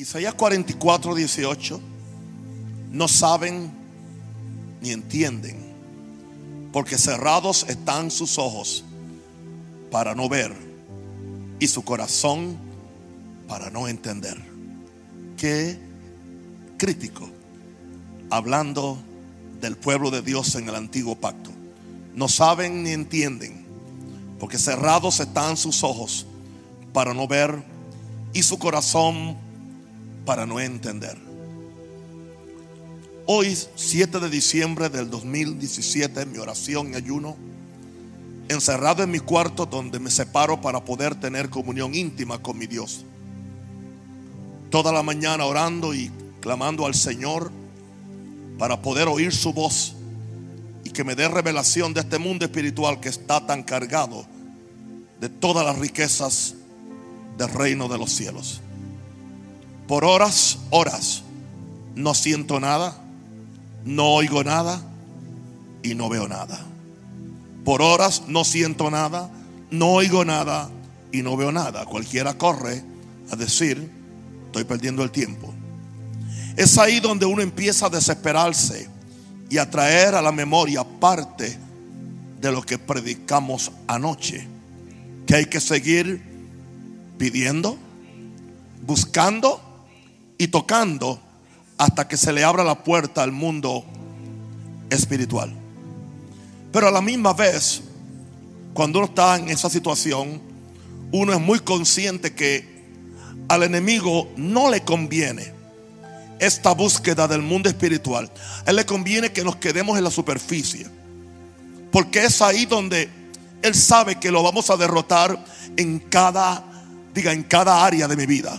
Isaías 44, 18. No saben ni entienden, porque cerrados están sus ojos para no ver y su corazón para no entender. Qué crítico, hablando del pueblo de Dios en el antiguo pacto. No saben ni entienden, porque cerrados están sus ojos para no ver y su corazón para no entender. Hoy, 7 de diciembre del 2017, mi oración y ayuno, encerrado en mi cuarto donde me separo para poder tener comunión íntima con mi Dios. Toda la mañana orando y clamando al Señor para poder oír su voz y que me dé revelación de este mundo espiritual que está tan cargado de todas las riquezas del reino de los cielos. Por horas, horas, no siento nada, no oigo nada y no veo nada. Por horas no siento nada, no oigo nada y no veo nada. Cualquiera corre a decir, estoy perdiendo el tiempo. Es ahí donde uno empieza a desesperarse y a traer a la memoria parte de lo que predicamos anoche. Que hay que seguir pidiendo, buscando y tocando hasta que se le abra la puerta al mundo espiritual. Pero a la misma vez, cuando uno está en esa situación, uno es muy consciente que al enemigo no le conviene esta búsqueda del mundo espiritual. A él le conviene que nos quedemos en la superficie. Porque es ahí donde él sabe que lo vamos a derrotar en cada, diga, en cada área de mi vida.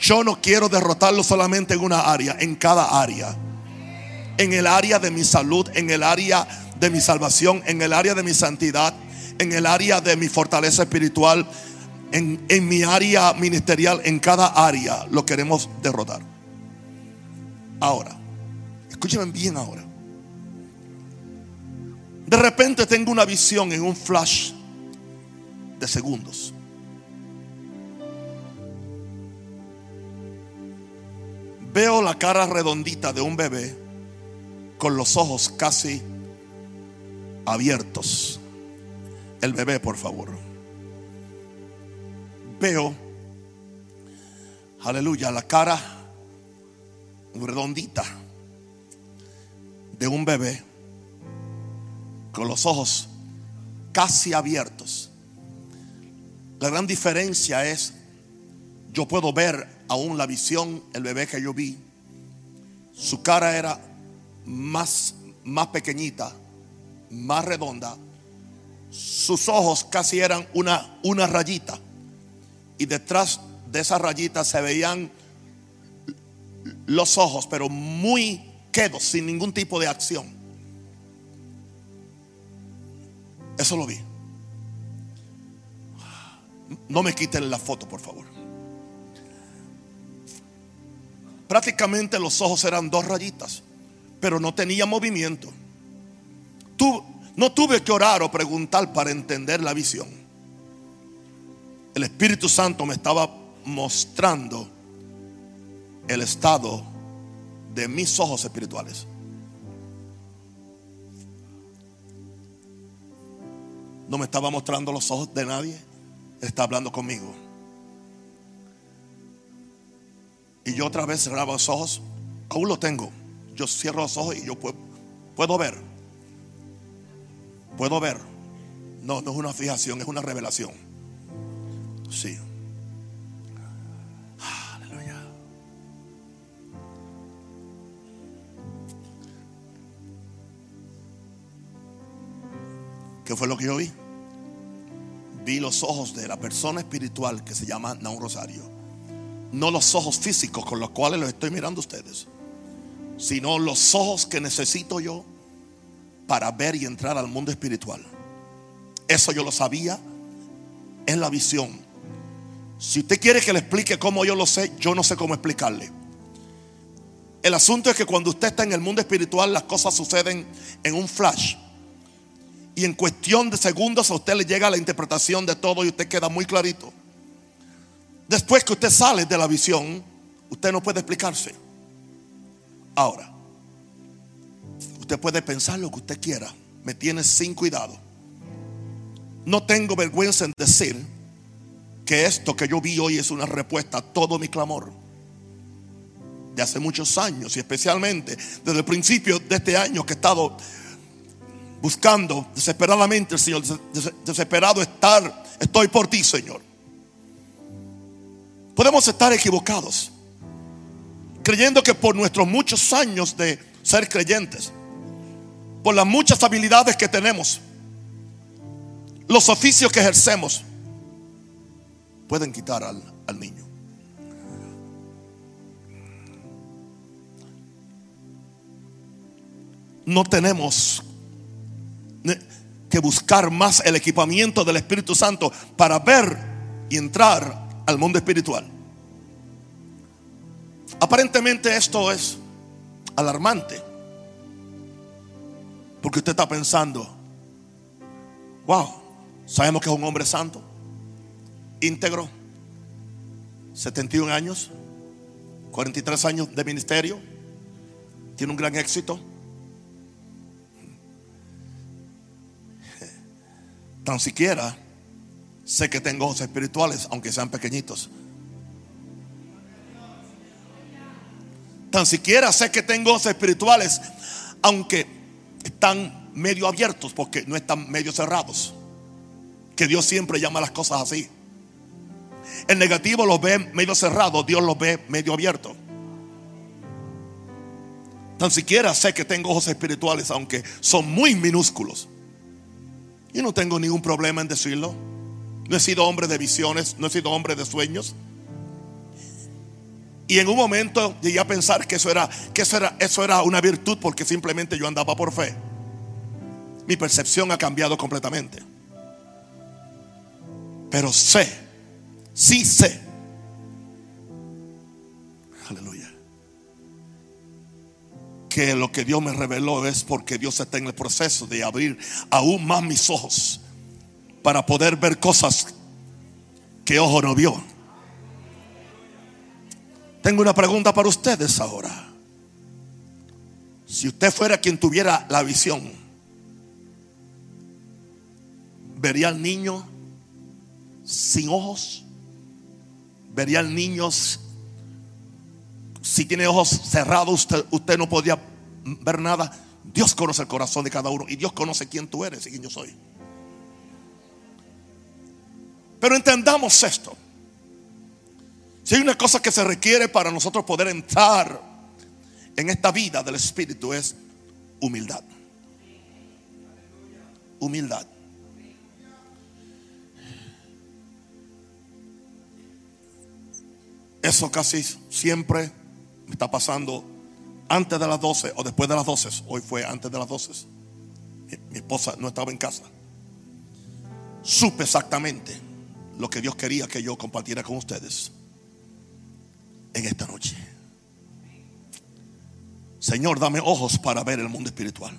Yo no quiero derrotarlo solamente en una área, en cada área. En el área de mi salud, en el área de mi salvación, en el área de mi santidad, en el área de mi fortaleza espiritual, en, en mi área ministerial, en cada área lo queremos derrotar. Ahora, escúchenme bien ahora. De repente tengo una visión en un flash de segundos. Veo la cara redondita de un bebé con los ojos casi abiertos. El bebé, por favor. Veo, aleluya, la cara redondita de un bebé con los ojos casi abiertos. La gran diferencia es, yo puedo ver aún la visión, el bebé que yo vi, su cara era más, más pequeñita, más redonda. Sus ojos casi eran una, una rayita. Y detrás de esa rayita se veían los ojos, pero muy quedos, sin ningún tipo de acción. Eso lo vi. No me quiten la foto, por favor. Prácticamente los ojos eran dos rayitas, pero no tenía movimiento. no tuve que orar o preguntar para entender la visión. El Espíritu Santo me estaba mostrando el estado de mis ojos espirituales. No me estaba mostrando los ojos de nadie, está hablando conmigo. Y yo otra vez cerraba los ojos. Aún lo tengo. Yo cierro los ojos y yo puedo, puedo ver. Puedo ver. No, no es una fijación, es una revelación. Sí. Aleluya. ¿Qué fue lo que yo vi? Vi los ojos de la persona espiritual que se llama Naun Rosario no los ojos físicos con los cuales los estoy mirando a ustedes, sino los ojos que necesito yo para ver y entrar al mundo espiritual. Eso yo lo sabía en la visión. Si usted quiere que le explique cómo yo lo sé, yo no sé cómo explicarle. El asunto es que cuando usted está en el mundo espiritual, las cosas suceden en un flash. Y en cuestión de segundos a usted le llega la interpretación de todo y usted queda muy clarito. Después que usted sale de la visión, usted no puede explicarse. Ahora, usted puede pensar lo que usted quiera. Me tiene sin cuidado. No tengo vergüenza en decir que esto que yo vi hoy es una respuesta a todo mi clamor de hace muchos años y especialmente desde el principio de este año que he estado buscando desesperadamente el Señor, desesperado estar, estoy por ti, Señor. Podemos estar equivocados, creyendo que por nuestros muchos años de ser creyentes, por las muchas habilidades que tenemos, los oficios que ejercemos, pueden quitar al, al niño. No tenemos que buscar más el equipamiento del Espíritu Santo para ver y entrar al mundo espiritual. Aparentemente esto es alarmante. Porque usted está pensando, wow, sabemos que es un hombre santo, íntegro, 71 años, 43 años de ministerio, tiene un gran éxito. Tan siquiera sé que tengo ojos espirituales, aunque sean pequeñitos. Tan siquiera sé que tengo ojos espirituales, aunque están medio abiertos, porque no están medio cerrados. Que Dios siempre llama las cosas así. El negativo los ve medio cerrado, Dios los ve medio abierto. Tan siquiera sé que tengo ojos espirituales, aunque son muy minúsculos. Yo no tengo ningún problema en decirlo. No he sido hombre de visiones, no he sido hombre de sueños. Y en un momento llegué a pensar que eso era, que eso era, eso era una virtud porque simplemente yo andaba por fe. Mi percepción ha cambiado completamente. Pero sé, sí sé. Aleluya. Que lo que Dios me reveló es porque Dios está en el proceso de abrir aún más mis ojos para poder ver cosas que ojo no vio. Tengo una pregunta para ustedes ahora. Si usted fuera quien tuviera la visión, ¿vería al niño sin ojos? ¿Vería al niño si tiene ojos cerrados? Usted, usted no podría ver nada. Dios conoce el corazón de cada uno y Dios conoce quién tú eres y quién yo soy. Pero entendamos esto. Si hay una cosa que se requiere para nosotros poder entrar en esta vida del Espíritu es humildad. Humildad. Eso casi siempre me está pasando antes de las 12 o después de las 12. Hoy fue antes de las 12. Mi, mi esposa no estaba en casa. Supe exactamente lo que Dios quería que yo compartiera con ustedes en esta noche. Señor, dame ojos para ver el mundo espiritual.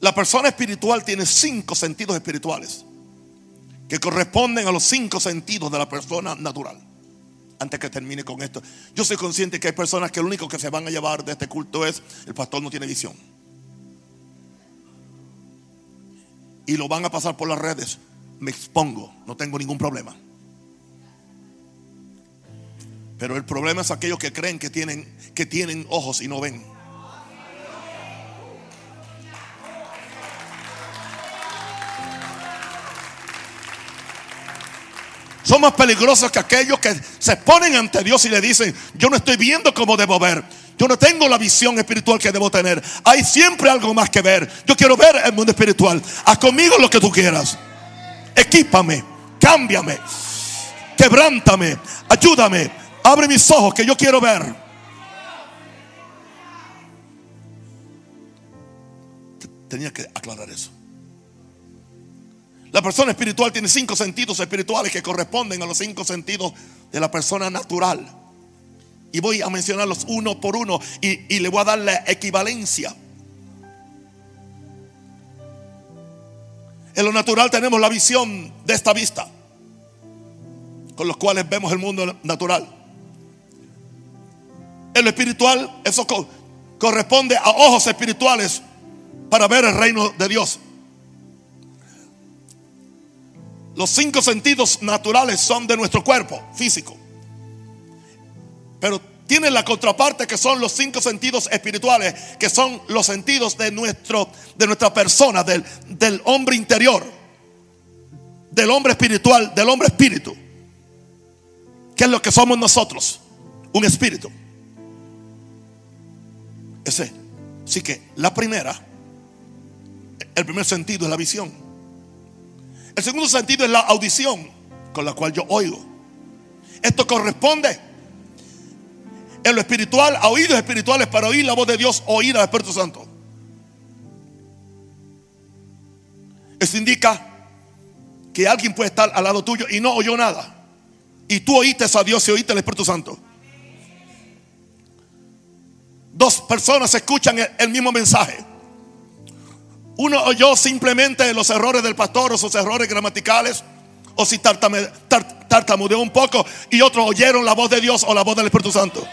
La persona espiritual tiene cinco sentidos espirituales que corresponden a los cinco sentidos de la persona natural. Antes que termine con esto, yo soy consciente que hay personas que lo único que se van a llevar de este culto es el pastor no tiene visión. Y lo van a pasar por las redes. Me expongo, no tengo ningún problema. Pero el problema es aquellos que creen que tienen, que tienen ojos y no ven. Son más peligrosos que aquellos que se ponen ante Dios y le dicen, yo no estoy viendo como debo ver. Yo no tengo la visión espiritual que debo tener. Hay siempre algo más que ver. Yo quiero ver el mundo espiritual. Haz conmigo lo que tú quieras. Equípame, cámbiame, quebrántame, ayúdame, abre mis ojos que yo quiero ver. Tenía que aclarar eso. La persona espiritual tiene cinco sentidos espirituales que corresponden a los cinco sentidos de la persona natural. Y voy a mencionarlos uno por uno y, le voy a dar la equivalencia. En lo natural tenemos la visión de esta vista. con los cuales vemos el mundo natural. En lo espiritual, eso corresponde a ojos espirituales para ver el reino de Dios. Los cinco sentidos naturales son de nuestro cuerpo físico. Pero tiene la contraparte que son los cinco sentidos espirituales, que son los sentidos de, nuestro, de nuestra persona, del, del hombre interior, del hombre espiritual, del hombre espíritu. ¿Qué es lo que somos nosotros? Un espíritu. Ese. Así que la primera, el primer sentido es la visión. El segundo sentido es la audición con la cual yo oigo. Esto corresponde en lo espiritual a oídos espirituales para oír la voz de Dios, oír al Espíritu Santo. Eso indica que alguien puede estar al lado tuyo y no oyó nada. Y tú oíste a Dios y oíste al Espíritu Santo. Dos personas escuchan el, mismo mensaje. Uno oyó simplemente los errores del pastor o sus errores gramaticales o si tartamudeó un poco y otros oyeron la voz de Dios o la voz del Espíritu Santo.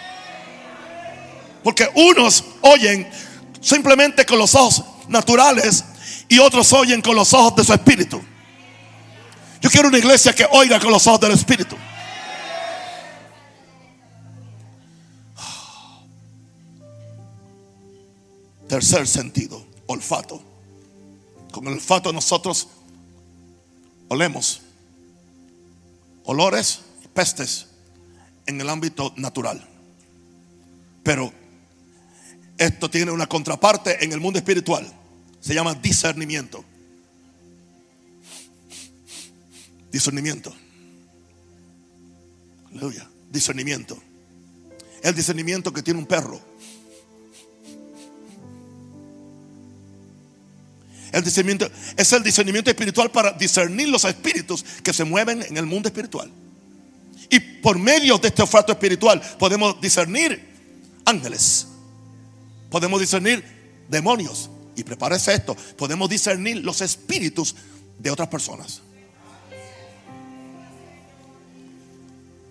Porque unos oyen simplemente con los ojos naturales y otros oyen con los ojos de su espíritu. Yo quiero una iglesia que oiga con los ojos del espíritu. Tercer sentido, olfato. Con el olfato nosotros olemos olores pestes en el ámbito natural. Pero esto tiene una contraparte en el mundo espiritual. Se llama discernimiento. Discernimiento. Aleluya. Discernimiento. El discernimiento que tiene un perro. El discernimiento es el discernimiento espiritual para discernir los espíritus que se mueven en el mundo espiritual. Y por medio de este olfato espiritual podemos discernir ángeles, podemos discernir demonios. Y prepárese esto, podemos discernir los espíritus de otras personas.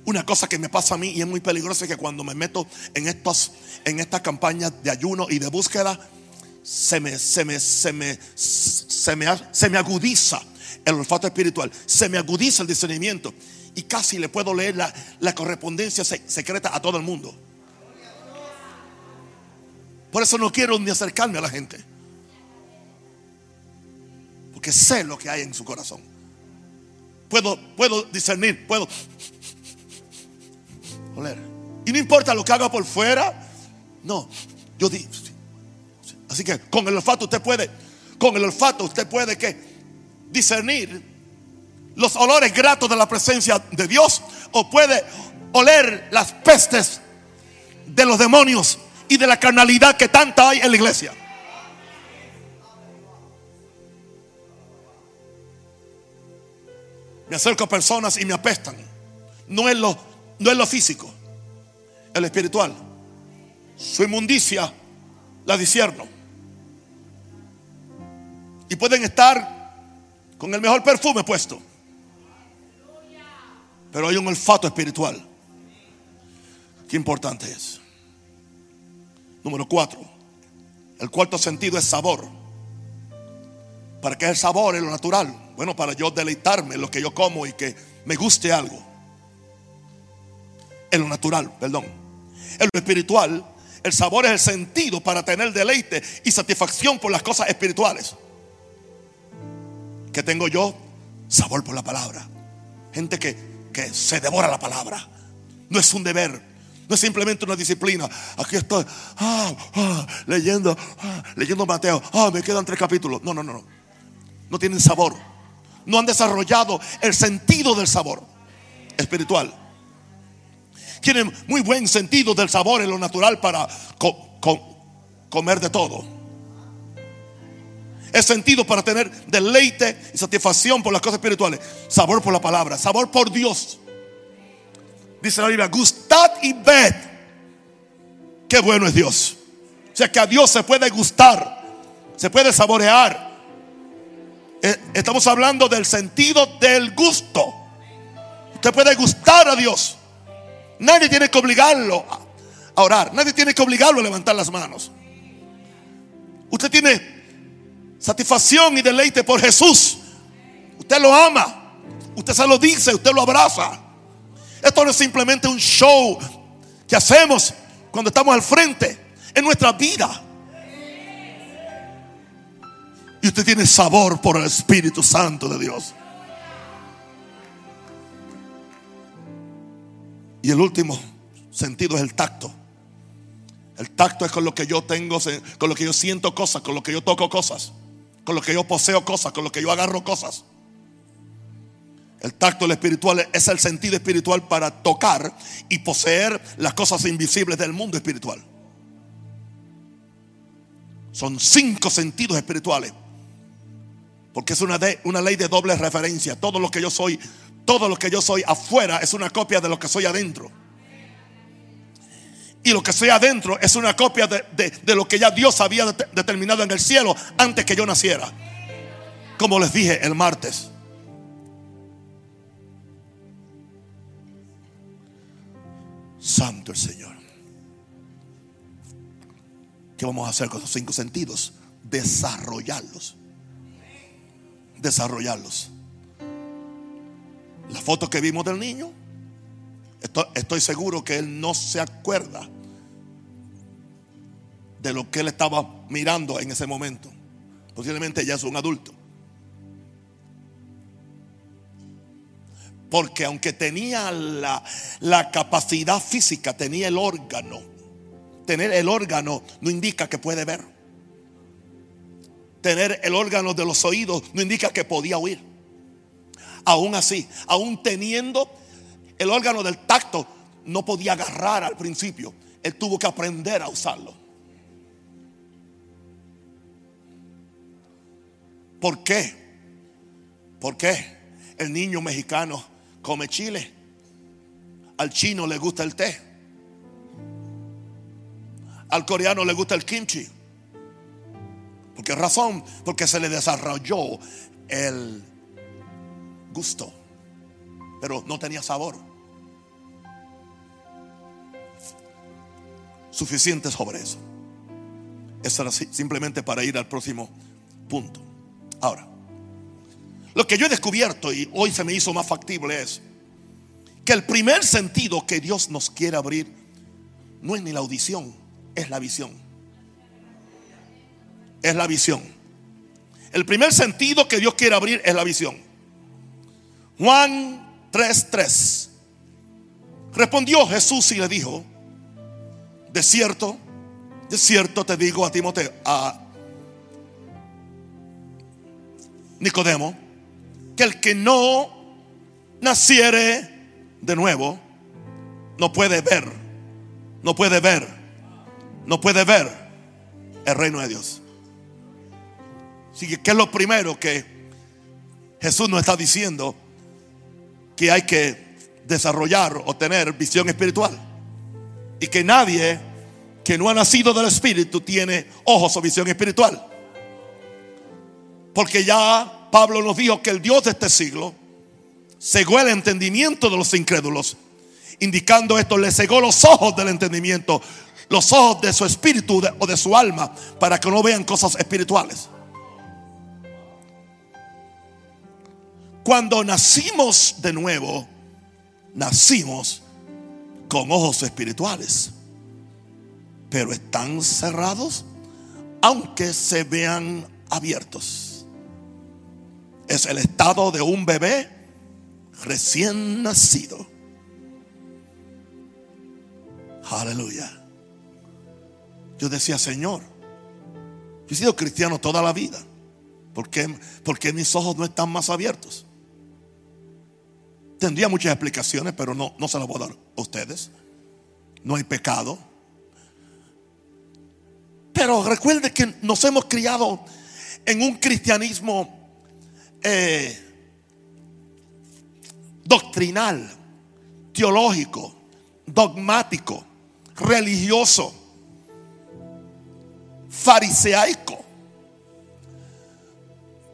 Una cosa que me pasa a mí y es muy peligrosa es que cuando me meto en estos en estas campañas de ayuno y de búsqueda se me se me se me se me, se me agudiza el olfato espiritual, se me agudiza el discernimiento y casi le puedo leer la, la correspondencia secreta a todo el mundo. Por eso no quiero ni acercarme a la gente. Porque sé lo que hay en su corazón. Puedo, puedo discernir, puedo oler. Y no importa lo que haga por fuera. No, yo digo. Así que con el olfato usted puede, con el olfato usted puede que discernir los olores gratos de la presencia de Dios o puede oler las pestes de los demonios y de la carnalidad que tanta hay en la iglesia. Me acerco a personas y me apestan. No es lo, no es lo físico, es lo espiritual. Su inmundicia la discierno. Y pueden estar con el mejor perfume puesto. Pero hay un olfato espiritual. Qué importante es. Número cuatro. El cuarto sentido es sabor. ¿Para qué es el sabor en lo natural? Bueno, para yo deleitarme lo que yo como y que me guste algo. En lo natural, perdón. En lo espiritual, el sabor es el sentido para tener deleite y satisfacción por las cosas espirituales. ¿Qué tengo yo? Sabor por la palabra. Gente que, que se devora la palabra. No es un deber, no es simplemente una disciplina. Aquí estoy ah, ah, leyendo, ah, leyendo Mateo. me quedan tres capítulos. No, no, no, no. No tienen sabor. No han desarrollado el sentido del sabor espiritual. Tienen muy buen sentido del sabor en lo natural para comer de todo. Es sentido para tener deleite y satisfacción por las cosas espirituales. Sabor por la palabra, sabor por Dios. Dice la Biblia, gustad y ved. Qué bueno es Dios. O sea que a Dios se puede gustar, se puede saborear. Eh, estamos hablando del sentido del gusto. Usted puede gustar a Dios. Nadie tiene que obligarlo a orar. Nadie tiene que obligarlo a levantar las manos. Usted tiene satisfacción y deleite por Jesús. Usted lo ama. Usted se lo dice, usted lo abraza. Esto no es simplemente un show que hacemos cuando estamos al frente. En nuestra vida. Y usted tiene sabor por el Espíritu Santo de Dios. Y el último sentido es el tacto. El tacto es con lo que yo tengo, con lo que yo siento cosas, con lo que yo toco cosas, con lo que yo poseo cosas, con lo que yo agarro cosas. El tacto espiritual es el sentido espiritual para tocar y poseer las cosas invisibles del mundo espiritual. Son cinco sentidos espirituales. Porque es una, ley de doble referencia. Todo lo que yo soy, todo lo que yo soy afuera es una copia de lo que soy adentro. Y lo que soy adentro es una copia de lo que ya Dios había determinado en el cielo antes que yo naciera. Como les dije el martes. Santo el Señor. ¿Qué vamos a hacer con esos cinco sentidos? Desarrollarlos. Desarrollarlos. La foto que vimos del niño, estoy, seguro que él no se acuerda de lo que él estaba mirando en ese momento. Posiblemente ya es un adulto. Porque aunque tenía la, capacidad física, tenía el órgano. Tener el órgano no indica que puede ver. Tener el órgano de los oídos no indica que podía oír. Aún así, aún teniendo el órgano del tacto, no podía agarrar al principio. Él tuvo que aprender a usarlo. ¿Por qué? ¿Por qué? El niño mexicano come chile. Al chino le gusta el té. Al coreano le gusta el kimchi. ¿Por qué razón? Porque se le desarrolló el gusto, pero no tenía sabor. Suficiente sobre eso. Eso era simplemente para ir al próximo punto. Ahora, lo que yo he descubierto y hoy se me hizo más factible es que el primer sentido que Dios nos quiere abrir no es ni la audición, es la visión. Es la visión. El primer sentido que Dios quiere abrir es la visión. Juan 3:3. Respondió Jesús y le dijo, de cierto, de cierto te digo a Timoteo, a Nicodemo, que el que no naciere de nuevo, no puede ver, no puede ver, no puede ver el reino de Dios. Así que, ¿qué es lo primero que Jesús nos está diciendo? que hay que desarrollar o tener visión espiritual. Y que nadie que no ha nacido del Espíritu tiene ojos o visión espiritual. Porque ya Pablo nos dijo que el Dios de este siglo cegó el entendimiento de los incrédulos. Indicando esto, le cegó los ojos del entendimiento, los ojos de su espíritu o de su alma, para que no vean cosas espirituales. Cuando nacimos de nuevo, nacimos con ojos espirituales, pero están cerrados aunque se vean abiertos. Es el estado de un bebé recién nacido. Aleluya. Yo decía, Señor, yo he sido cristiano toda la vida. ¿Por qué, ¿Por qué mis ojos no están más abiertos? Tendría muchas explicaciones, pero no, no se las voy a dar a ustedes. No hay pecado. Pero recuerde que nos hemos criado en un cristianismo eh, doctrinal, teológico, dogmático, religioso, fariseaico,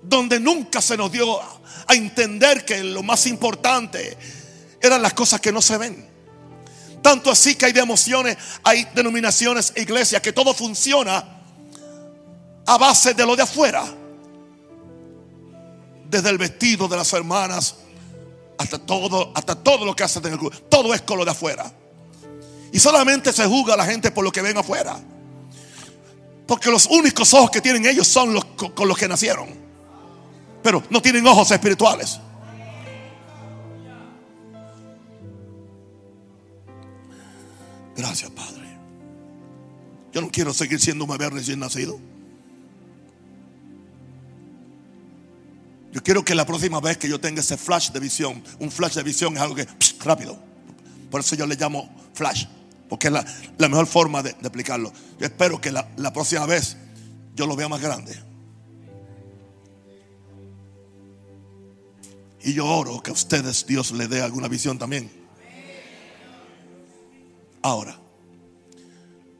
donde nunca se nos dio a entender que lo más importante eran las cosas que no se ven. Tanto así que hay de emociones, hay denominaciones, iglesias, que todo funciona a base de lo de afuera. Desde el vestido de las hermanas hasta todo, hasta todo lo que hacen en el grupo. Todo es con lo de afuera. Y solamente se juzga a la gente por lo que ven afuera. Porque los únicos ojos que tienen ellos son los con los que nacieron. Pero no tienen ojos espirituales. Gracias, Padre. Yo no quiero seguir siendo un bebé recién nacido. Yo quiero que la próxima vez que yo tenga ese flash de visión, un flash de visión es algo que rápido. Por eso yo le llamo flash, porque es la, mejor forma de, explicarlo. Yo espero que la, próxima vez yo lo vea más grande. Y yo oro que a ustedes Dios le dé alguna visión también. Ahora,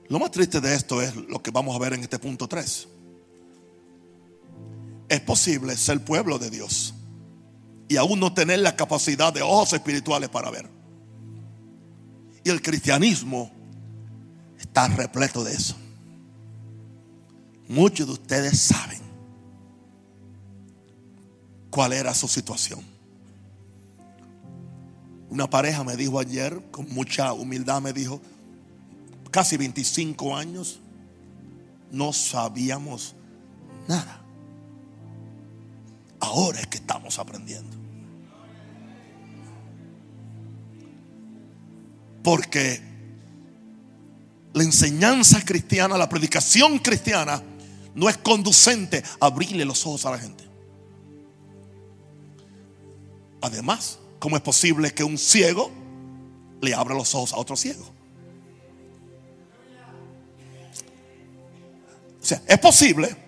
lo más triste de esto es lo que vamos a ver en este punto 3. Es posible ser pueblo de Dios y aún no tener la capacidad de ojos espirituales para ver. Y el cristianismo está repleto de eso. Muchos de ustedes saben cuál era su situación. Una pareja me dijo ayer, con mucha humildad, me dijo, casi 25 años, no sabíamos nada. Ahora es que estamos aprendiendo. Porque la enseñanza cristiana, la predicación cristiana, no es conducente a abrirle los ojos a la gente. Además, ¿cómo es posible que un ciego le abra los ojos a otro ciego? O sea, es posible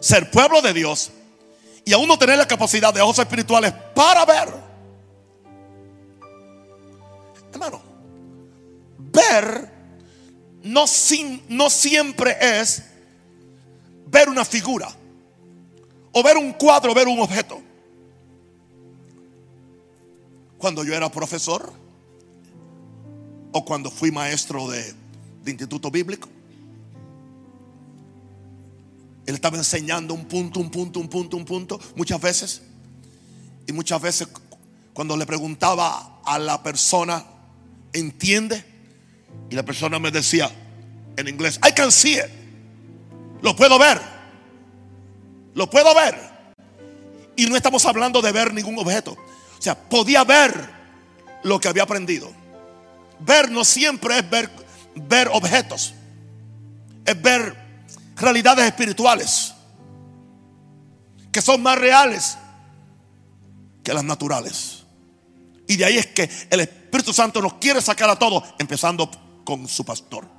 ser pueblo de Dios y aún no tener la capacidad de ojos espirituales para ver. Hermano, ver no, no siempre es ver una figura o ver un cuadro, o ver un objeto. Cuando yo era profesor o cuando fui maestro de, de instituto bíblico, él estaba enseñando un punto, un punto, un punto, un punto, muchas veces. Y muchas veces cuando le preguntaba a la persona, ¿entiende? Y la persona me decía en inglés, I can see. Lo puedo ver. Lo puedo ver. Y no estamos hablando de ver ningún objeto. O sea, podía ver lo que había aprendido. Ver no siempre es ver, ver objetos. Es ver realidades espirituales que son más reales que las naturales. Y de ahí es que el Espíritu Santo nos quiere sacar a todos, empezando con su pastor.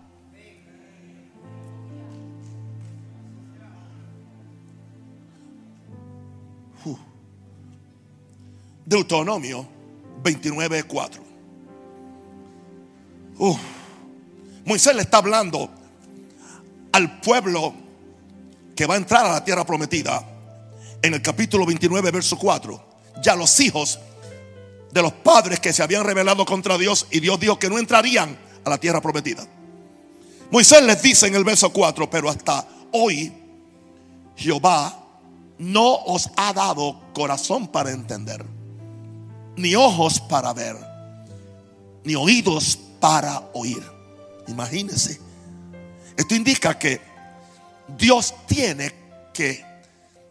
Deuteronomio 29:4. Moisés le está hablando al pueblo que va a entrar a la tierra prometida, en el capítulo 29, verso 4, ya los hijos de los padres que se habían rebelado contra Dios y Dios dijo que no entrarían a la tierra prometida. Moisés les dice en el verso 4, pero hasta hoy Jehová no os ha dado corazón para entender, ni ojos para ver, ni oídos para oír. Imagínense esto indica que Dios tiene que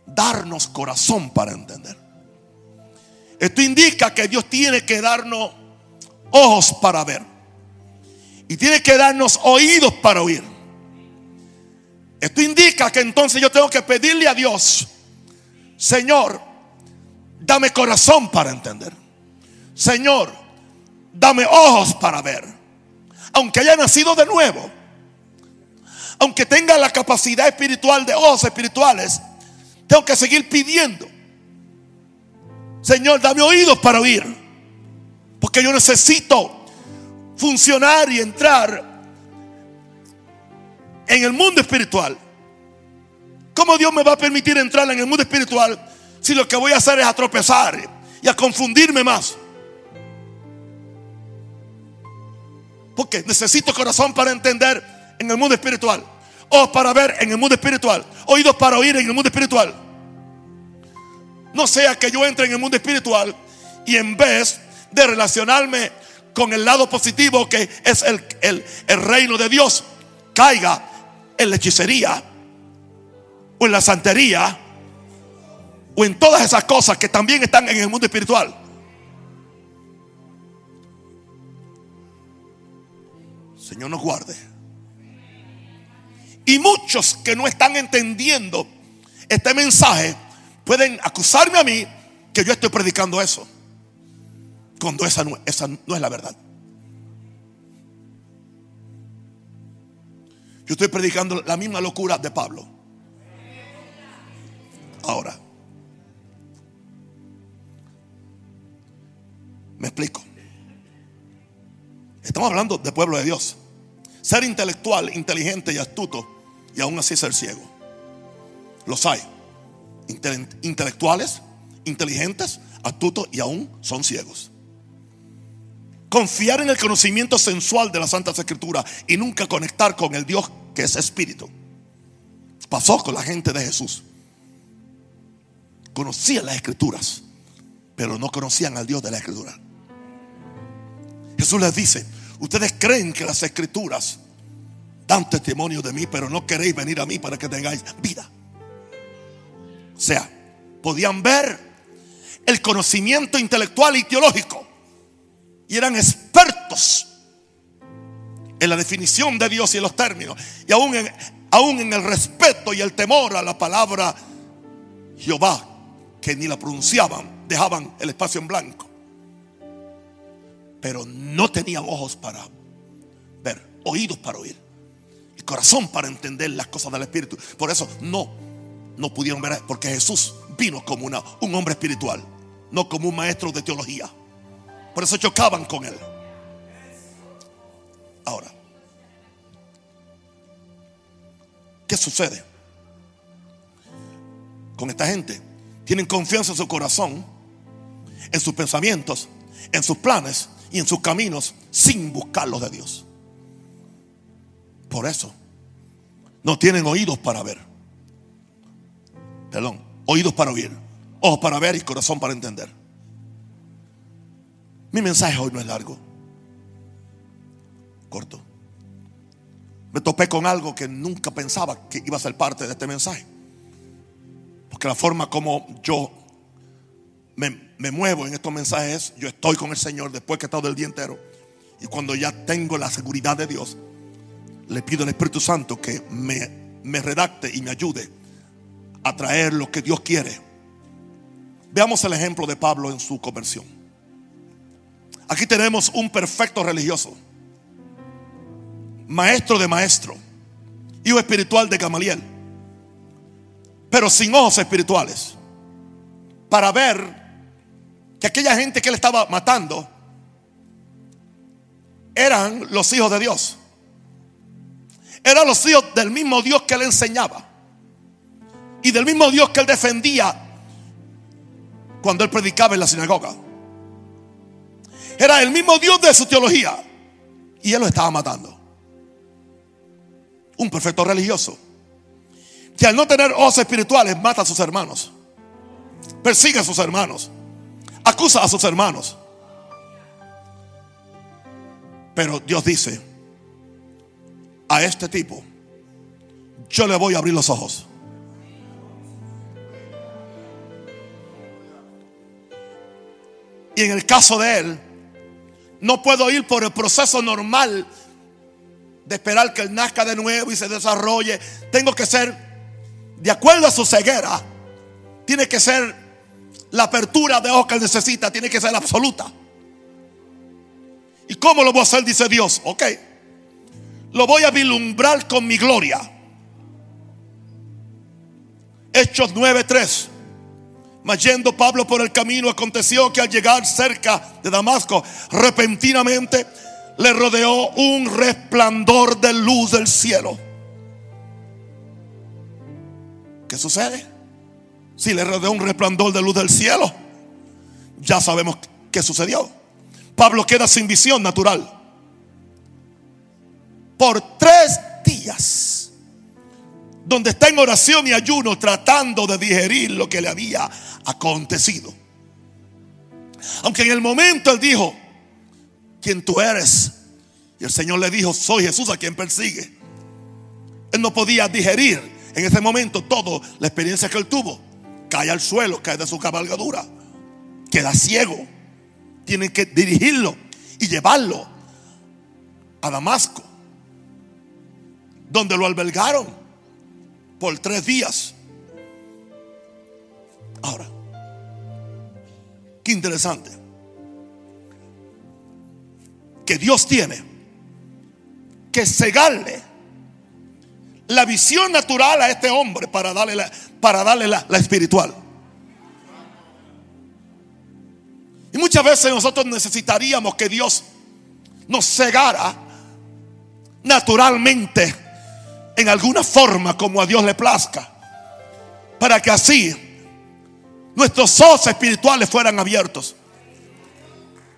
darnos corazón para entender. Esto indica que Dios tiene que darnos ojos para ver. Y tiene que darnos oídos para oír. Esto indica que entonces yo tengo que pedirle a Dios, Señor, dame corazón para entender. Señor, dame ojos para ver. Aunque haya nacido de nuevo aunque tenga la capacidad espiritual de ojos espirituales, tengo que seguir pidiendo. Señor, dame oídos para oír. Porque yo necesito funcionar y entrar en el mundo espiritual. ¿Cómo Dios me va a permitir entrar en el mundo espiritual si lo que voy a hacer es a tropezar y a confundirme más? Porque necesito corazón para entender en el mundo espiritual. O para ver en el mundo espiritual. Oídos para oír en el mundo espiritual. No sea que yo entre en el mundo espiritual y en vez de relacionarme con el lado positivo que es el, el reino de Dios, caiga en la hechicería o en la santería o en todas esas cosas que también están en el mundo espiritual. Señor nos guarde. Y muchos que no están entendiendo este mensaje pueden acusarme a mí que yo estoy predicando eso. Cuando esa no, es la verdad. Yo estoy predicando la misma locura de Pablo. Ahora, me explico. Estamos hablando de pueblo de Dios. Ser intelectual, inteligente y astuto y aún así ser ciego. Los hay. intelectuales, inteligentes, astutos y aún son ciegos. Confiar en el conocimiento sensual de las Santas Escrituras y nunca conectar con el Dios que es espíritu. Pasó con la gente de Jesús. Conocían las escrituras, pero no conocían al Dios de la escritura. Jesús les dice, ustedes creen que las escrituras dan testimonio de mí, pero no queréis venir a mí para que tengáis vida. O sea, podían ver el conocimiento intelectual y teológico y eran expertos en la definición de Dios y en los términos, y aún en, aún en el respeto y el temor a la palabra Jehová, que ni la pronunciaban, dejaban el espacio en blanco. Pero no tenían ojos para ver, oídos para oír, corazón para entender las cosas del Espíritu. Por eso no, no pudieron ver, porque Jesús vino como una, un hombre espiritual, no como un maestro de teología. Por eso chocaban con él. Ahora, ¿qué sucede? Con esta gente. Tienen confianza en su corazón, en sus pensamientos, en sus planes y en sus caminos sin buscar los de Dios. Por eso no tienen oídos para ver. Perdón, oídos para oír, ojos para ver y corazón para entender. Mi mensaje hoy no es largo, corto. Me topé con algo que nunca pensaba que iba a ser parte de este mensaje. Porque la forma como yo me, me muevo en estos mensajes, yo estoy con el Señor después que he estado el día entero. Y cuando ya tengo la seguridad de Dios, le pido al Espíritu Santo que me, me redacte y me ayude a traer lo que Dios quiere. Veamos el ejemplo de Pablo en su conversión. Aquí tenemos un perfecto religioso, maestro de maestro, hijo espiritual de Gamaliel, pero sin ojos espirituales, para ver que aquella gente que él estaba matando eran los hijos de Dios. Eran los hijos del mismo Dios que él enseñaba. Y del mismo Dios que él defendía cuando él predicaba en la sinagoga. Era el mismo Dios de su teología. Y él lo estaba matando. Un perfecto religioso. Que al no tener ojos espirituales mata a sus hermanos. Persigue a sus hermanos. Acusa a sus hermanos. Pero Dios dice, a este tipo, yo le voy a abrir los ojos. Y en el caso de él, no puedo ir por el proceso normal de esperar que él nazca de nuevo y se desarrolle. Tengo que ser, de acuerdo a su ceguera, tiene que ser la apertura de ojos que él necesita, tiene que ser absoluta. ¿Y cómo lo voy a hacer? Dice Dios. Ok. Lo voy a vislumbrar con mi gloria. Hechos 9:3. Mas yendo Pablo por el camino, aconteció que al llegar cerca de Damasco, repentinamente le rodeó un resplandor de luz del cielo. ¿Qué sucede? Si le rodeó un resplandor de luz del cielo, ya sabemos qué sucedió. Pablo queda sin visión natural. Por tres días, donde está en oración y ayuno tratando de digerir lo que le había acontecido. Aunque en el momento él dijo, ¿quién tú eres? Y el Señor le dijo, soy Jesús a quien persigue. Él no podía digerir en ese momento todo la experiencia que él tuvo. Cae al suelo, cae de su cabalgadura, queda ciego. Tienen que dirigirlo y llevarlo a Damasco, donde lo albergaron por tres días. Ahora, qué interesante que Dios tiene que cegarle la visión natural a este hombre para darle la, para darle la, la espiritual. Y muchas veces nosotros necesitaríamos que Dios nos cegara naturalmente en alguna forma como a Dios le plazca. Para que así nuestros ojos espirituales fueran abiertos.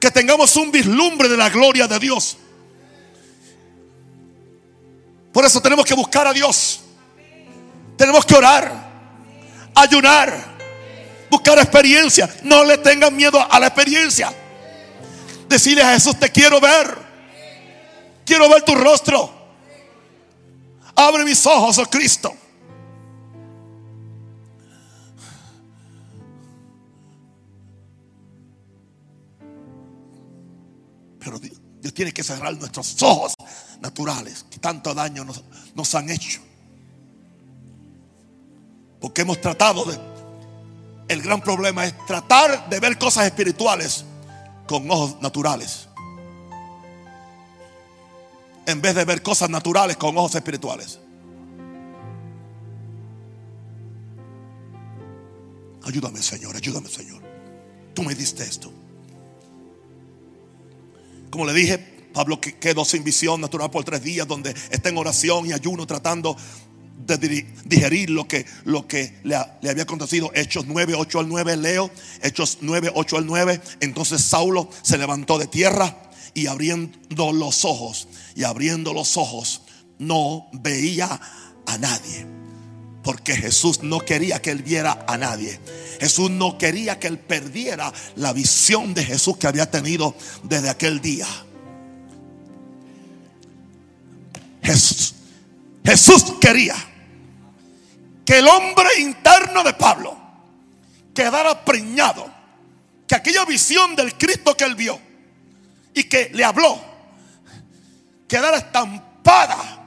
Que tengamos un vislumbre de la gloria de Dios. Por eso tenemos que buscar a Dios. Tenemos que orar, ayunar, buscar experiencia. No le tengan miedo a la experiencia. Decirle a Jesús, te quiero ver. Quiero ver tu rostro. Abre mis ojos, oh Cristo. Pero Dios, tiene que cerrar nuestros ojos naturales que tanto daño nos, nos han hecho. Porque hemos tratado de... El gran problema es tratar de ver cosas espirituales con ojos naturales. En vez de ver cosas naturales con ojos espirituales. Ayúdame, Señor, ayúdame, Señor. Tú me diste esto. Como le dije, Pablo quedó sin visión natural por tres días, donde está en oración y ayuno tratando de digerir lo que, lo que le, le, había acontecido. Hechos 9, 8 al 9, leo. Hechos 9, 8 al 9. Entonces Saulo se levantó de tierra y abriendo los ojos, y abriendo los ojos, no veía a nadie. Porque Jesús no quería que él viera a nadie. Jesús no quería que él perdiera la visión de Jesús que había tenido desde aquel día. Jesús, Jesús quería que el hombre interno de Pablo quedara preñado, que aquella visión del Cristo que él vio y que le habló, quedara estampada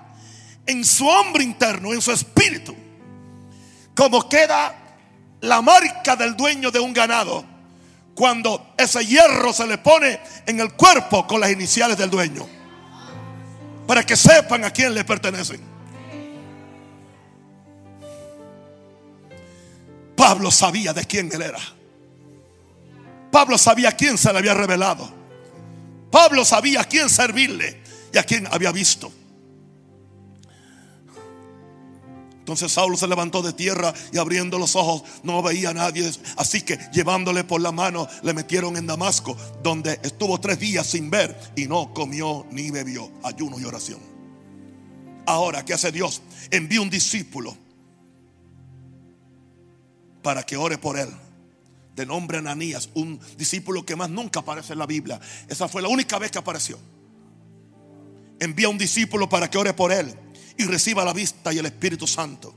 en su hombre interno, en su espíritu, como queda la marca del dueño de un ganado cuando ese hierro se le pone en el cuerpo con las iniciales del dueño para que sepan a quién le pertenecen. Pablo sabía de quién él era. Pablo sabía quién se le había revelado. Pablo sabía a quién servirle y a quién había visto. Entonces Saulo se levantó de tierra y abriendo los ojos no veía a nadie. Así que llevándole por la mano le metieron en Damasco, donde estuvo tres días sin ver y no comió ni bebió. Ayuno y oración. Ahora, ¿qué hace Dios? Envía un discípulo para que ore por él. De nombre Ananías, un discípulo que más nunca aparece en la Biblia. Esa fue la única vez que apareció. Envía un discípulo para que ore por él y reciba la vista y el Espíritu Santo.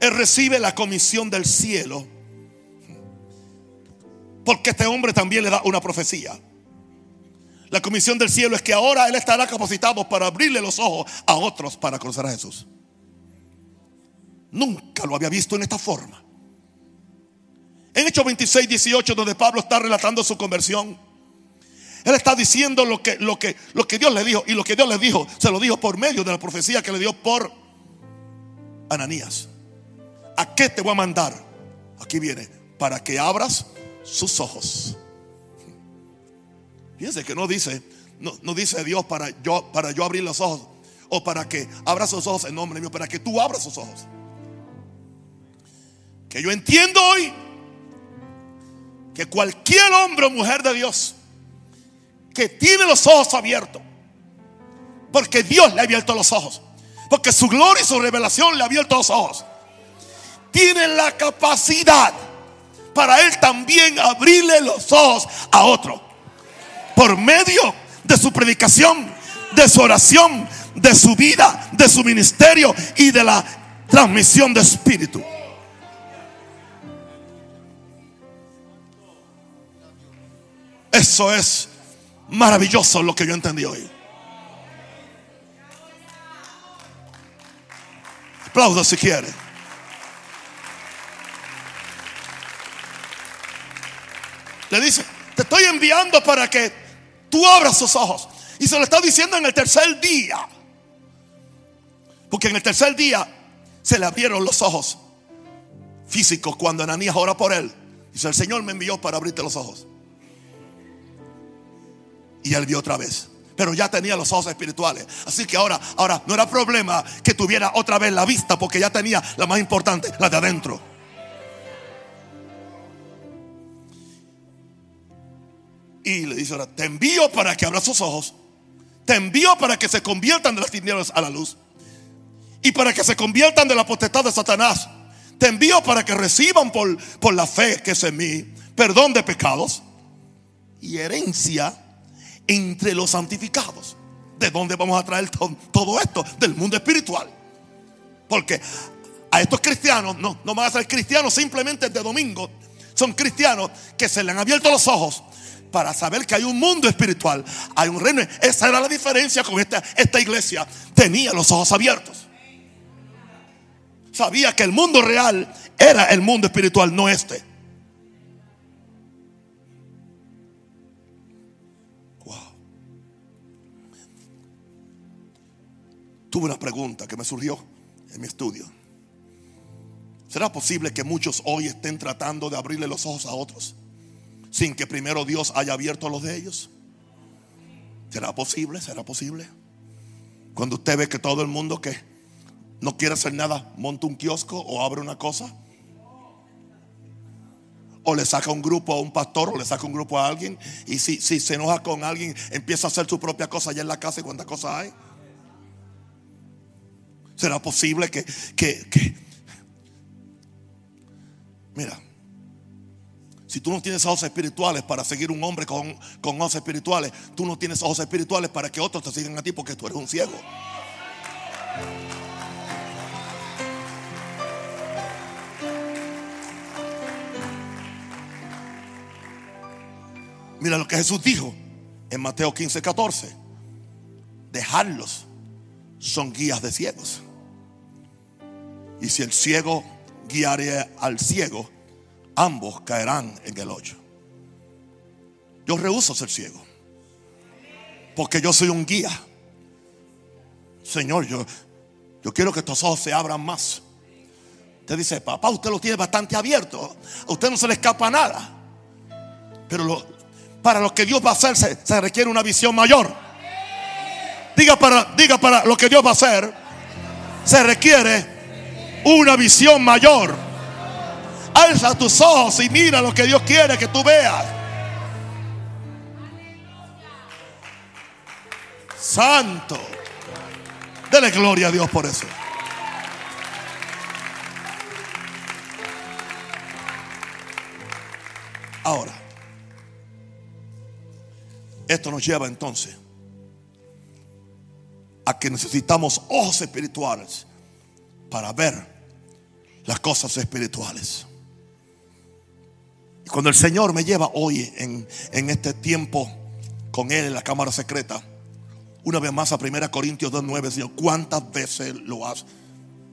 Él recibe la comisión del cielo. Porque este hombre también le da una profecía. La comisión del cielo es que ahora él estará capacitado para abrirle los ojos a otros para conocer a Jesús. Nunca lo había visto en esta forma. En Hechos 26, 18, donde Pablo está relatando su conversión. Él está diciendo lo que, lo, que, lo que Dios le dijo. Y lo que Dios le dijo, se lo dijo por medio de la profecía que le dio por Ananías. ¿A qué te voy a mandar? Aquí viene, para que abras sus ojos. Fíjense que no dice, no, no, dice Dios para yo, para yo abrir los ojos. O para que abra sus ojos en nombre mío, para que tú abras sus ojos. Que yo entiendo hoy que cualquier hombre o mujer de Dios que tiene los ojos abiertos, Porque Dios le ha abierto los ojos. Porque su gloria y su revelación le ha abierto los ojos. Tiene la capacidad para él también abrirle los ojos a otro. Por medio de su predicación, de su oración, de su vida, de su ministerio y de la transmisión de espíritu. Eso es maravilloso lo que yo entendí hoy. Aplaudo si quiere. Le dice, te estoy enviando para que tú abras sus ojos. Y se lo está diciendo en el tercer día. Porque en el tercer día se le abrieron los ojos físicos cuando Ananías ora por él. Dice, el Señor me envió para abrirte los ojos. Y él vio otra vez. Pero ya tenía los ojos espirituales. Así que ahora, ahora no era problema que tuviera otra vez la vista, porque ya tenía la más importante, la de adentro. Y le dice ahora, te envío para que abra sus ojos. Te envío para que se conviertan de las tinieblas a la luz. Y para que se conviertan de la potestad de Satanás. Te envío para que reciban por, por la fe que es en mí perdón de pecados y herencia entre los santificados. ¿De dónde vamos a traer todo esto? Del mundo espiritual. Porque a estos cristianos no, no van a ser cristianos simplemente de domingo. Son cristianos que se le han abierto los ojos para saber que hay un mundo espiritual, hay un reino. Esa era la diferencia con esta, esta iglesia. Tenía los ojos abiertos. Sabía que el mundo real era el mundo espiritual, no este. Tuve una pregunta que me surgió en mi estudio. ¿Será posible que muchos hoy estén tratando de abrirle los ojos a otros? sin que primero Dios haya abierto los de ellos? ¿Será posible? ¿Será posible? Cuando usted ve que todo el mundo que no quiere hacer nada monta un kiosco o abre una cosa, o le saca un grupo a un pastor o le saca un grupo a alguien, y si, se enoja con alguien, empieza a hacer su propia cosa allá en la casa y cuántas cosas hay. ¿Será posible que, que, que mira, si tú no tienes ojos espirituales para seguir un hombre con, ojos espirituales, tú no tienes ojos espirituales para que otros te sigan a ti porque tú eres un ciego. Mira lo que Jesús dijo en Mateo 15, 14. Dejarlos son guías de ciegos. Y si el ciego guiaría al ciego, ambos caerán en el hoyo. Yo rehuso ser ciego. Porque yo soy un guía. Señor, yo, yo quiero que tus ojos se abran más. Usted dice, papá, usted lo tiene bastante abierto. A usted no se le escapa nada. Pero para lo que Dios va a hacer se, se, requiere una visión mayor. Diga para, diga para lo que Dios va a hacer, se requiere una visión mayor. Alza tus ojos y mira lo que Dios quiere que tú veas. Santo. Dele gloria a Dios por eso. Ahora, esto nos lleva entonces a que necesitamos ojos espirituales para ver las cosas espirituales. Cuando el Señor me lleva hoy en, este tiempo con Él en la cámara secreta, una vez más a 1 Corintios 2.9, Señor, ¿cuántas veces lo has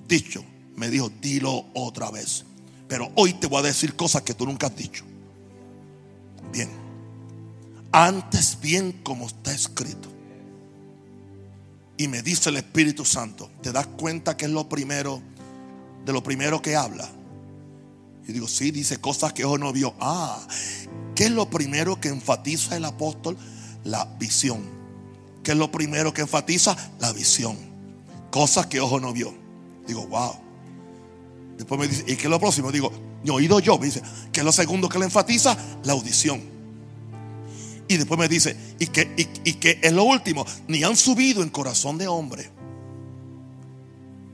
dicho? Me dijo, dilo otra vez. Pero hoy te voy a decir cosas que tú nunca has dicho. Bien. Antes bien como está escrito. Y me dice el Espíritu Santo, ¿te das cuenta que es lo primero, de lo primero que habla? Y digo, sí, dice cosas que ojo no vio. Ah, ¿qué es lo primero que enfatiza el apóstol? La visión. ¿Qué es lo primero que enfatiza? La visión. Cosas que ojo no vio. Digo, wow. Después me dice, ¿y qué es lo próximo? Digo, he oído yo. Me dice, ¿qué es lo segundo que le enfatiza? La audición. Y después me dice, y que, y, que es lo último, ni han subido en corazón de hombre.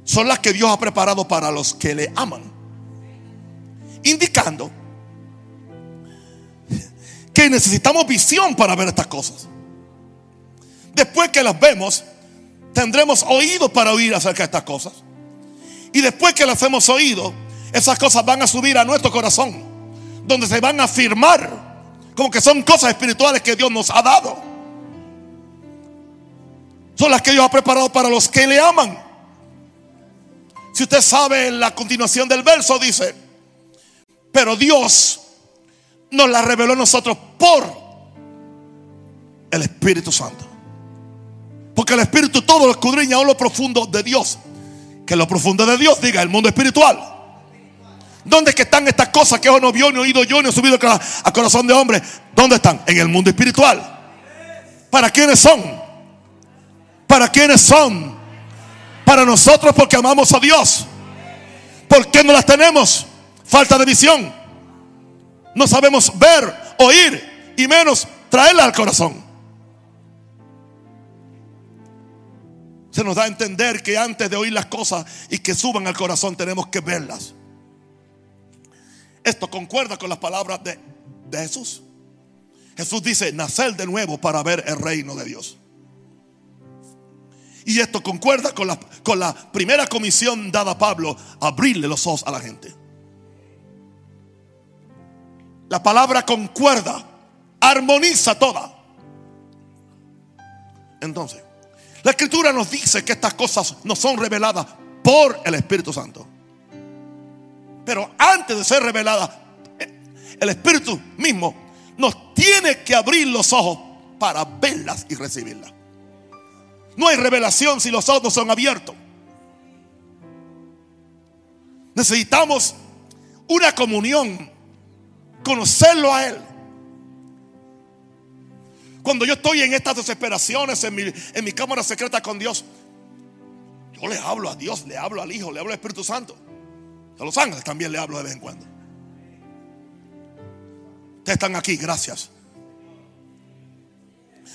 Son las que Dios ha preparado para los que le aman. Indicando que necesitamos visión para ver estas cosas. Después que las vemos, tendremos oídos para oír acerca de estas cosas. Y después que las hemos oído, esas cosas van a subir a nuestro corazón, donde se van a afirmar como que son cosas espirituales que Dios nos ha dado. Son las que Dios ha preparado para los que le aman. Si usted sabe la continuación del verso dice, pero Dios nos la reveló a nosotros por el Espíritu Santo. Porque el Espíritu todo lo escudriña a lo profundo de Dios. Que lo profundo de Dios diga el mundo espiritual. ¿Dónde están estas cosas que no vio, ni oído yo, ni he subido a corazón de hombre? ¿Dónde están? En el mundo espiritual. ¿Para quiénes son? ¿Para quiénes son? Para nosotros porque amamos a Dios. ¿Por qué no las tenemos? Falta de visión. No sabemos ver, oír y menos traerla al corazón. Se nos da a entender que antes de oír las cosas y que suban al corazón tenemos que verlas. Esto concuerda con las palabras de, Jesús. Jesús dice, nacer de nuevo para ver el reino de Dios. Y esto concuerda con la, con la primera comisión dada a Pablo, abrirle los ojos a la gente. La palabra concuerda, armoniza toda. Entonces, la escritura nos dice que estas cosas no son reveladas por el Espíritu Santo. Pero antes de ser revelada, el Espíritu mismo nos tiene que abrir los ojos para verlas y recibirlas. No hay revelación si los ojos no son abiertos. Necesitamos una comunión, conocerlo a Él. Cuando yo estoy en estas desesperaciones, en mi, en mi cámara secreta con Dios, yo le hablo a Dios, le hablo al Hijo, le hablo al Espíritu Santo. A los ángeles también le hablo de vez en cuando. Ustedes están aquí, gracias.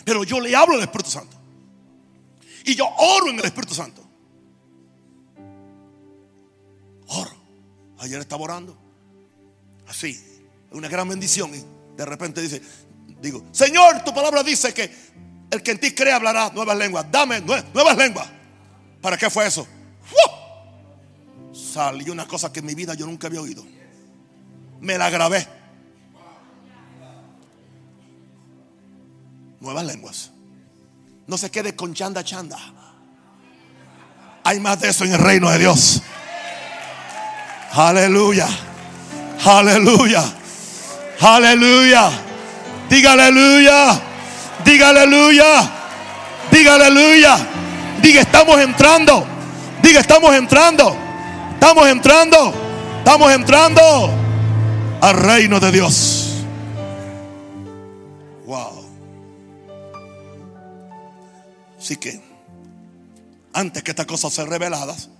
Pero yo le hablo al Espíritu Santo. Y yo oro en el Espíritu Santo. Oro. Ayer estaba orando. Así. Una gran bendición. Y de repente dice, digo, Señor, tu palabra dice que el que en ti cree hablará nuevas lenguas. Dame nuevas lenguas. ¿Para qué fue eso? Salió una cosa que en mi vida yo nunca había oído. Me la grabé. Nuevas lenguas. No se quede con chanda chanda. Hay más de eso en el reino de Dios. Aleluya. Aleluya. Aleluya. Diga aleluya. Diga aleluya. Diga aleluya. Diga estamos entrando. Diga estamos entrando. Estamos entrando. Estamos entrando al reino de Dios. Wow. Así que, antes que estas cosas sean reveladas,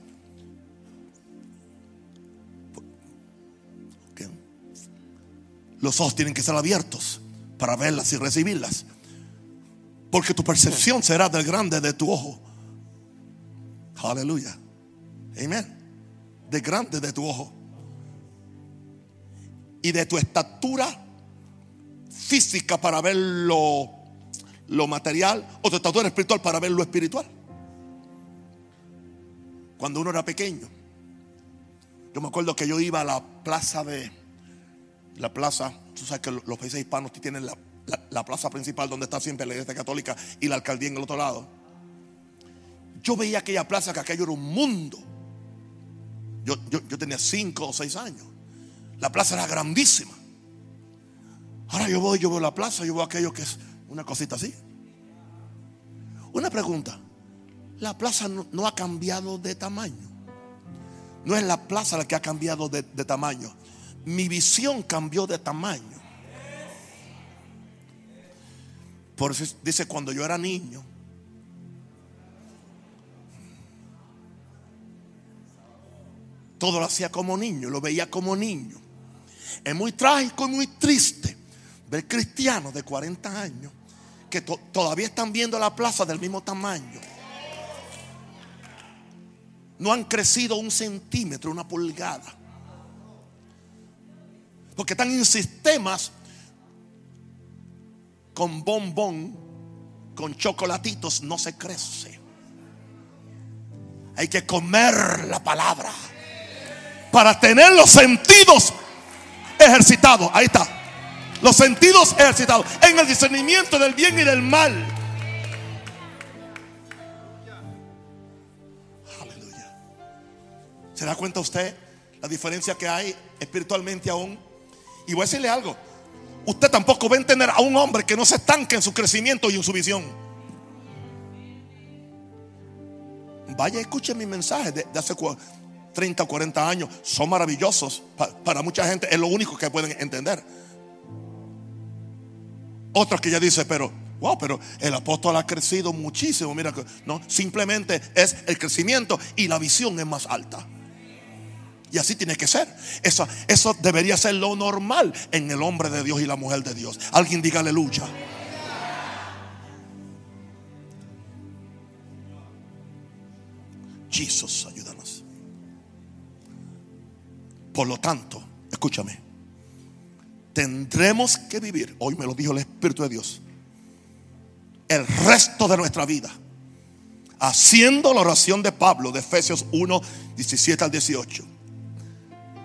los ojos tienen que ser abiertos para verlas y recibirlas. Porque tu percepción será del grande de tu ojo. Aleluya. Amén de grande de tu ojo y de tu estatura física para ver lo, lo material o tu estatura espiritual para ver lo espiritual. Cuando uno era pequeño, yo me acuerdo que yo iba a la plaza de la plaza, tú sabes que los países hispanos tienen la, la plaza principal donde está siempre la iglesia católica y la alcaldía en el otro lado. Yo veía aquella plaza que aquello era un mundo. Yo, tenía cinco o seis años. La plaza era grandísima. Ahora yo voy, yo veo la plaza, yo veo aquello que es una cosita así. Una pregunta. La plaza no, ha cambiado de tamaño. No es la plaza la que ha cambiado de, de tamaño. Mi visión cambió de tamaño. Por eso dice, cuando yo era niño, Todo lo hacía como niño, lo veía como niño. Es muy trágico y muy triste ver cristianos de 40 años que todavía están viendo la plaza del mismo tamaño. No han crecido un centímetro, una pulgada. Porque están en sistemas con bombón, con chocolatitos, no se crece. Hay que comer la palabra para tener los sentidos ejercitados. Ahí está. Los sentidos ejercitados en el discernimiento del bien y del mal. Aleluya. ¿Se da cuenta usted la diferencia que hay espiritualmente aún? Y voy a decirle algo. Usted tampoco va a entender a un hombre que no se estanque en su crecimiento y en su visión. Vaya, escuche mi mensaje de, hace 30 o 40 años. Son maravillosos. para mucha gente es lo único que pueden entender. Otros que ya dice, pero, wow, pero el apóstol ha crecido muchísimo. Mira, no, simplemente es el crecimiento y la visión es más alta. Y así tiene que ser. Eso, eso debería ser lo normal en el hombre de Dios y la mujer de Dios. Alguien diga aleluya. Jesús, Por lo tanto, escúchame. Tendremos que vivir, hoy me lo dijo el Espíritu de Dios, el resto de nuestra vida haciendo la oración de Pablo de Efesios 1, 17 al 18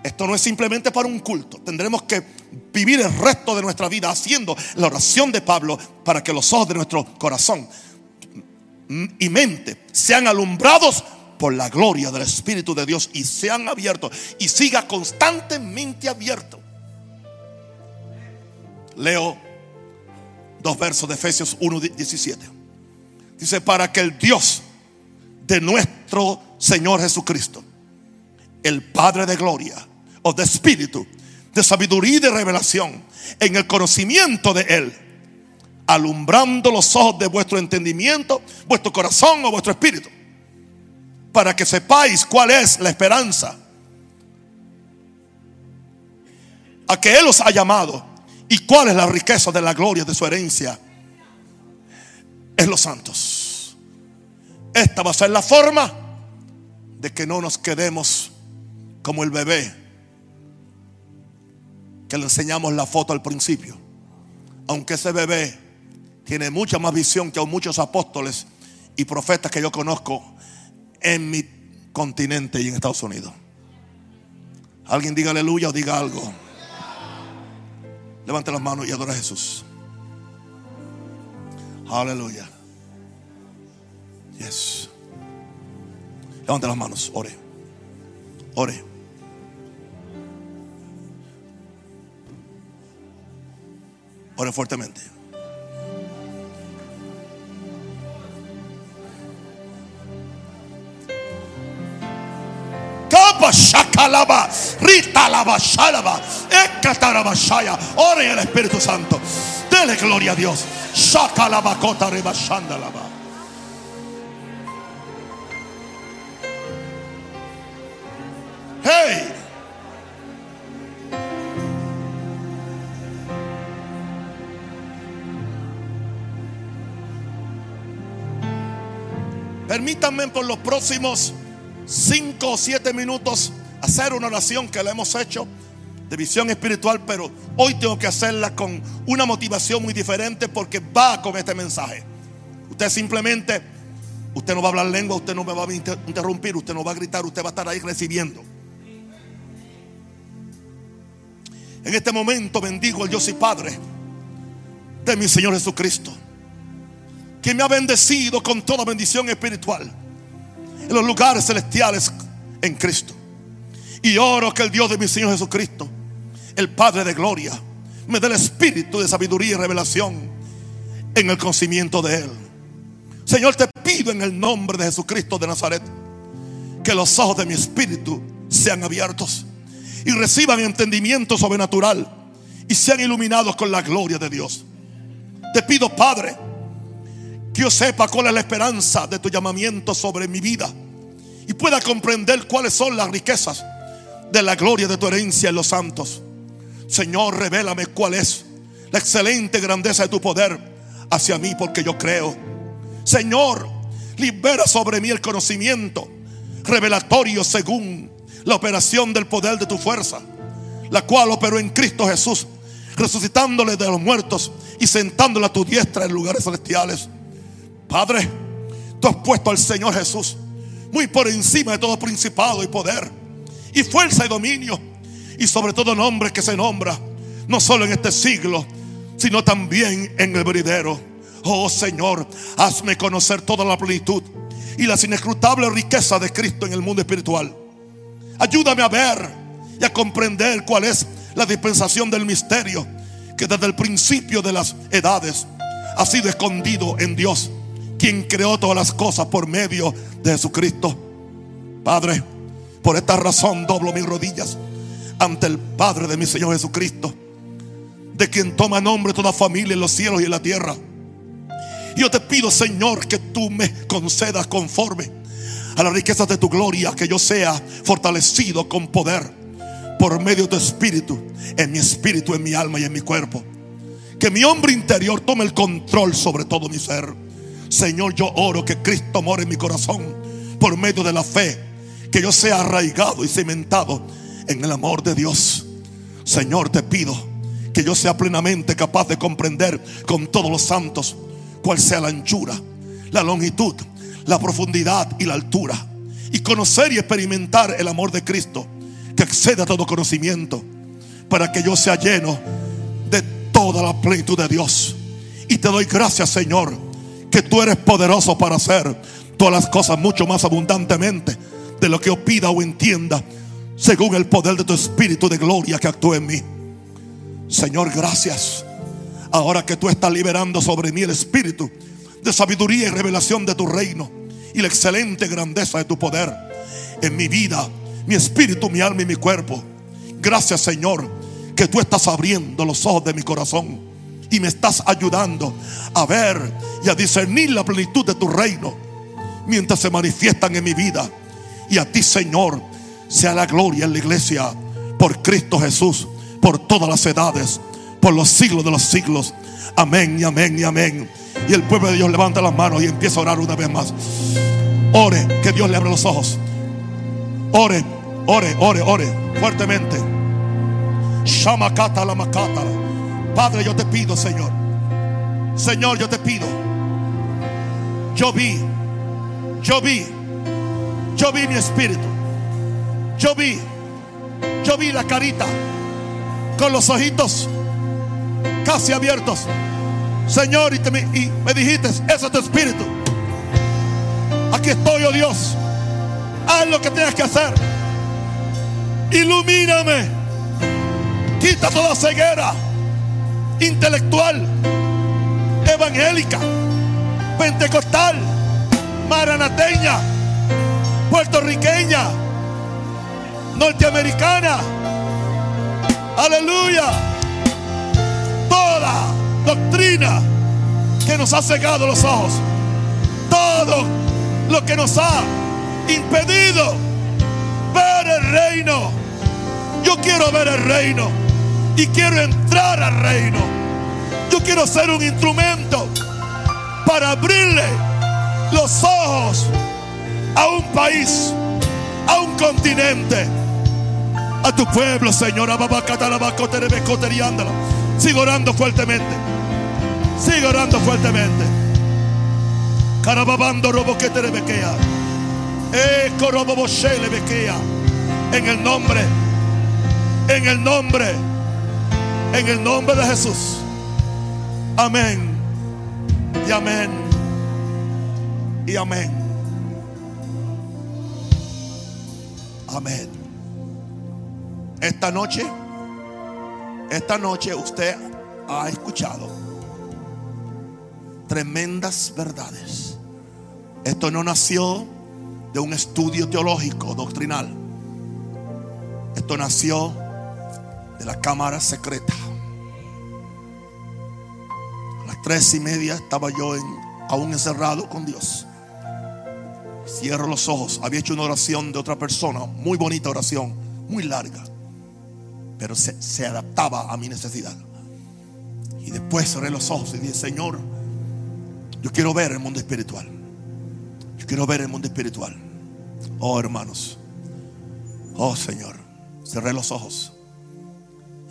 esto no es simplemente para un culto. Tendremos que vivir el resto de nuestra vida haciendo la oración de Pablo para que los ojos de nuestro corazón y mente sean alumbrados por la gloria del Espíritu de Dios y sean abiertos y siga constantemente abierto. Leo dos versos de Efesios 1, 17. Dice, para que el Dios de nuestro Señor Jesucristo, el Padre de Gloria, o de espíritu, de sabiduría y de revelación, en el conocimiento de Él, alumbrando los ojos de vuestro entendimiento, vuestro corazón o vuestro espíritu, para que sepáis cuál es la esperanza a que Él os ha llamado y cuál es la riqueza de la gloria de su herencia en los santos. Esta va a ser la forma de que no nos quedemos como el bebé que le enseñamos la foto al principio. Aunque ese bebé tiene mucha más visión que muchos apóstoles y profetas que yo conozco en mi continente y en Estados Unidos. Alguien diga aleluya o diga algo. Levante las manos y adora a Jesús. Aleluya. Yes. Levante las manos, ore. Ore. Ore fuertemente. Shakalaba, Rita lava Shalaba, Ekatarabashaya. Ore el Espíritu Santo. Dele gloria a Dios. Shakalaba Kota Rebashandalaba. Hey. Permítanme por los próximos 5 o 7 minutos hacer una oración que la hemos hecho de visión espiritual, pero hoy tengo que hacerla con una motivación muy diferente porque va con este mensaje. Usted simplemente, usted no va a hablar lengua, usted no me va a interrumpir, usted no va a gritar, usted va a estar ahí recibiendo. En este momento bendigo al Dios y Padre de mi Señor Jesucristo que me ha bendecido con toda bendición espiritual en los lugares celestiales en Cristo. Y oro que el Dios de mi Señor Jesucristo, el Padre de gloria, me dé el espíritu de sabiduría y revelación en el conocimiento de Él. Señor, te pido en el nombre de Jesucristo de Nazaret que los ojos de mi espíritu sean abiertos y reciban entendimiento sobrenatural y sean iluminados con la gloria de Dios. Te pido, Padre, que yo sepa cuál es la esperanza de tu llamamiento sobre mi vida y pueda comprender cuáles son las riquezas de la gloria de tu herencia en los santos. Señor, revélame cuál es la excelente grandeza de tu poder hacia mí porque yo creo. Señor, libera sobre mí el conocimiento revelatorio según la operación del poder de tu fuerza, la cual operó en Cristo Jesús, resucitándole de los muertos y sentándole a tu diestra en lugares celestiales. Padre, tú has puesto al Señor Jesús muy por encima de todo principado y poder, y fuerza y dominio, y sobre todo nombre que se nombra, no solo en este siglo, sino también en el venidero. Oh Señor, hazme conocer toda la plenitud y las inescrutables riquezas de Cristo en el mundo espiritual. Ayúdame a ver y a comprender cuál es la dispensación del misterio que desde el principio de las edades ha sido escondido en Dios, quien creó todas las cosas por medio de Jesucristo. Padre, por esta razón doblo mis rodillas ante el Padre de mi Señor Jesucristo, de quien toma nombre toda familia en los cielos y en la tierra. Yo te pido, Señor, que tú me concedas conforme a las riquezas de tu gloria, que yo sea fortalecido con poder por medio de tu espíritu, en mi espíritu, en mi alma y en mi cuerpo. Que mi hombre interior tome el control sobre todo mi ser. Señor, yo oro que Cristo more en mi corazón por medio de la fe. Que yo sea arraigado y cimentado en el amor de Dios. Señor, te pido que yo sea plenamente capaz de comprender con todos los santos cuál sea la anchura, la longitud, la profundidad y la altura. Y conocer y experimentar el amor de Cristo que excede a todo conocimiento. Para que yo sea lleno de toda la plenitud de Dios. Y te doy gracias, Señor, que tú eres poderoso para hacer todas las cosas mucho más abundantemente de lo que yo pida o entienda, según el poder de tu Espíritu de gloria que actúa en mí. Señor, gracias. Ahora que tú estás liberando sobre mí el Espíritu de sabiduría y revelación de tu reino y la excelente grandeza de tu poder en mi vida, mi espíritu, mi alma y mi cuerpo. Gracias Señor que tú estás abriendo los ojos de mi corazón y me estás ayudando a ver y a discernir la plenitud de tu reino mientras se manifiestan en mi vida. Y a ti Señor sea la gloria en la iglesia por Cristo Jesús, por todas las edades, por los siglos de los siglos. Amén y amén y amén. Y el pueblo de Dios levanta las manos y empieza a orar una vez más. Ore, que Dios le abra los ojos. Ore, ore, ore, ore fuertemente. Shamakata la. Padre, yo te pido, Señor. Señor, yo te pido. Yo vi, yo vi, yo vi mi espíritu. Yo vi, yo vi la carita con los ojitos casi abiertos. Señor, y, me, y me dijiste, ese es tu espíritu. Aquí estoy, oh Dios. Haz lo que tengas que hacer. Ilumíname. Quita toda ceguera intelectual, evangélica, pentecostal, maranateña, puertorriqueña, norteamericana. Aleluya. Toda doctrina que nos ha cegado los ojos. Todo lo que nos ha impedido ver el reino. Yo quiero ver el reino y quiero entrar al reino. Yo quiero ser un instrumento para abrirle los ojos a un país, a un continente, a tu pueblo, Señor. Sigo orando fuertemente. Sigo orando fuertemente. Carababando robo que te bequea. Eco robo le bequea. En el nombre, en el nombre, en el nombre de Jesús. Amén. Y amén. Y amén. Amén. Esta noche, esta noche usted ha escuchado tremendas verdades. Esto no nació de un estudio teológico, doctrinal. Esto nació de la cámara secreta. Tres y media estaba yo aún encerrado con Dios. Cierro los ojos. Había hecho una oración de otra persona, muy bonita oración, muy larga, pero se, se adaptaba a mi necesidad. Y después cerré los ojos y dije, Señor, yo quiero ver el mundo espiritual. Yo quiero ver el mundo espiritual. Oh hermanos. Oh Señor. Cerré los ojos.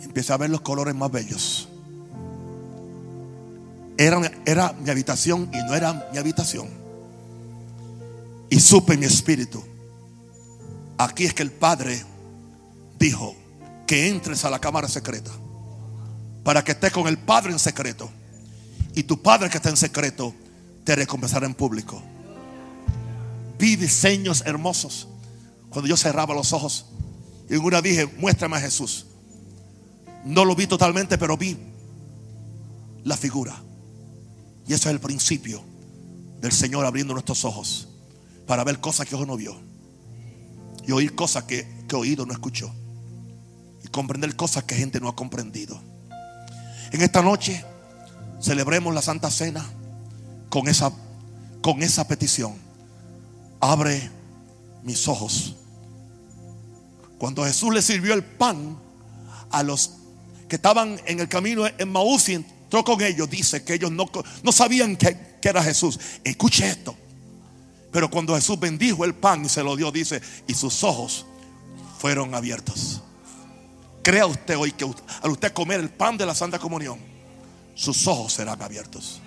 Y empecé a ver los colores más bellos. Era, era mi habitación y no era mi habitación. Y supe mi espíritu. Aquí es que el Padre dijo que entres a la cámara secreta. Para que estés con el Padre en secreto. Y tu Padre que está en secreto te recompensará en público. Vi diseños hermosos. Cuando yo cerraba los ojos. Y en una dije, muéstrame a Jesús. No lo vi totalmente, pero vi la figura. Y eso es el principio del Señor abriendo nuestros ojos para ver cosas que ojo no vio. Y oír cosas que, que oído no escuchó. Y comprender cosas que gente no ha comprendido. En esta noche celebremos la Santa Cena con esa, con esa petición. Abre mis ojos. Cuando Jesús le sirvió el pan a los que estaban en el camino en Maús y entró con ellos, dice que ellos no, no sabían que era Jesús. Escuche esto. Pero cuando Jesús bendijo el pan y se lo dio, dice, y sus ojos fueron abiertos. Crea usted hoy que al usted comer el pan de la Santa Comunión, sus ojos serán abiertos.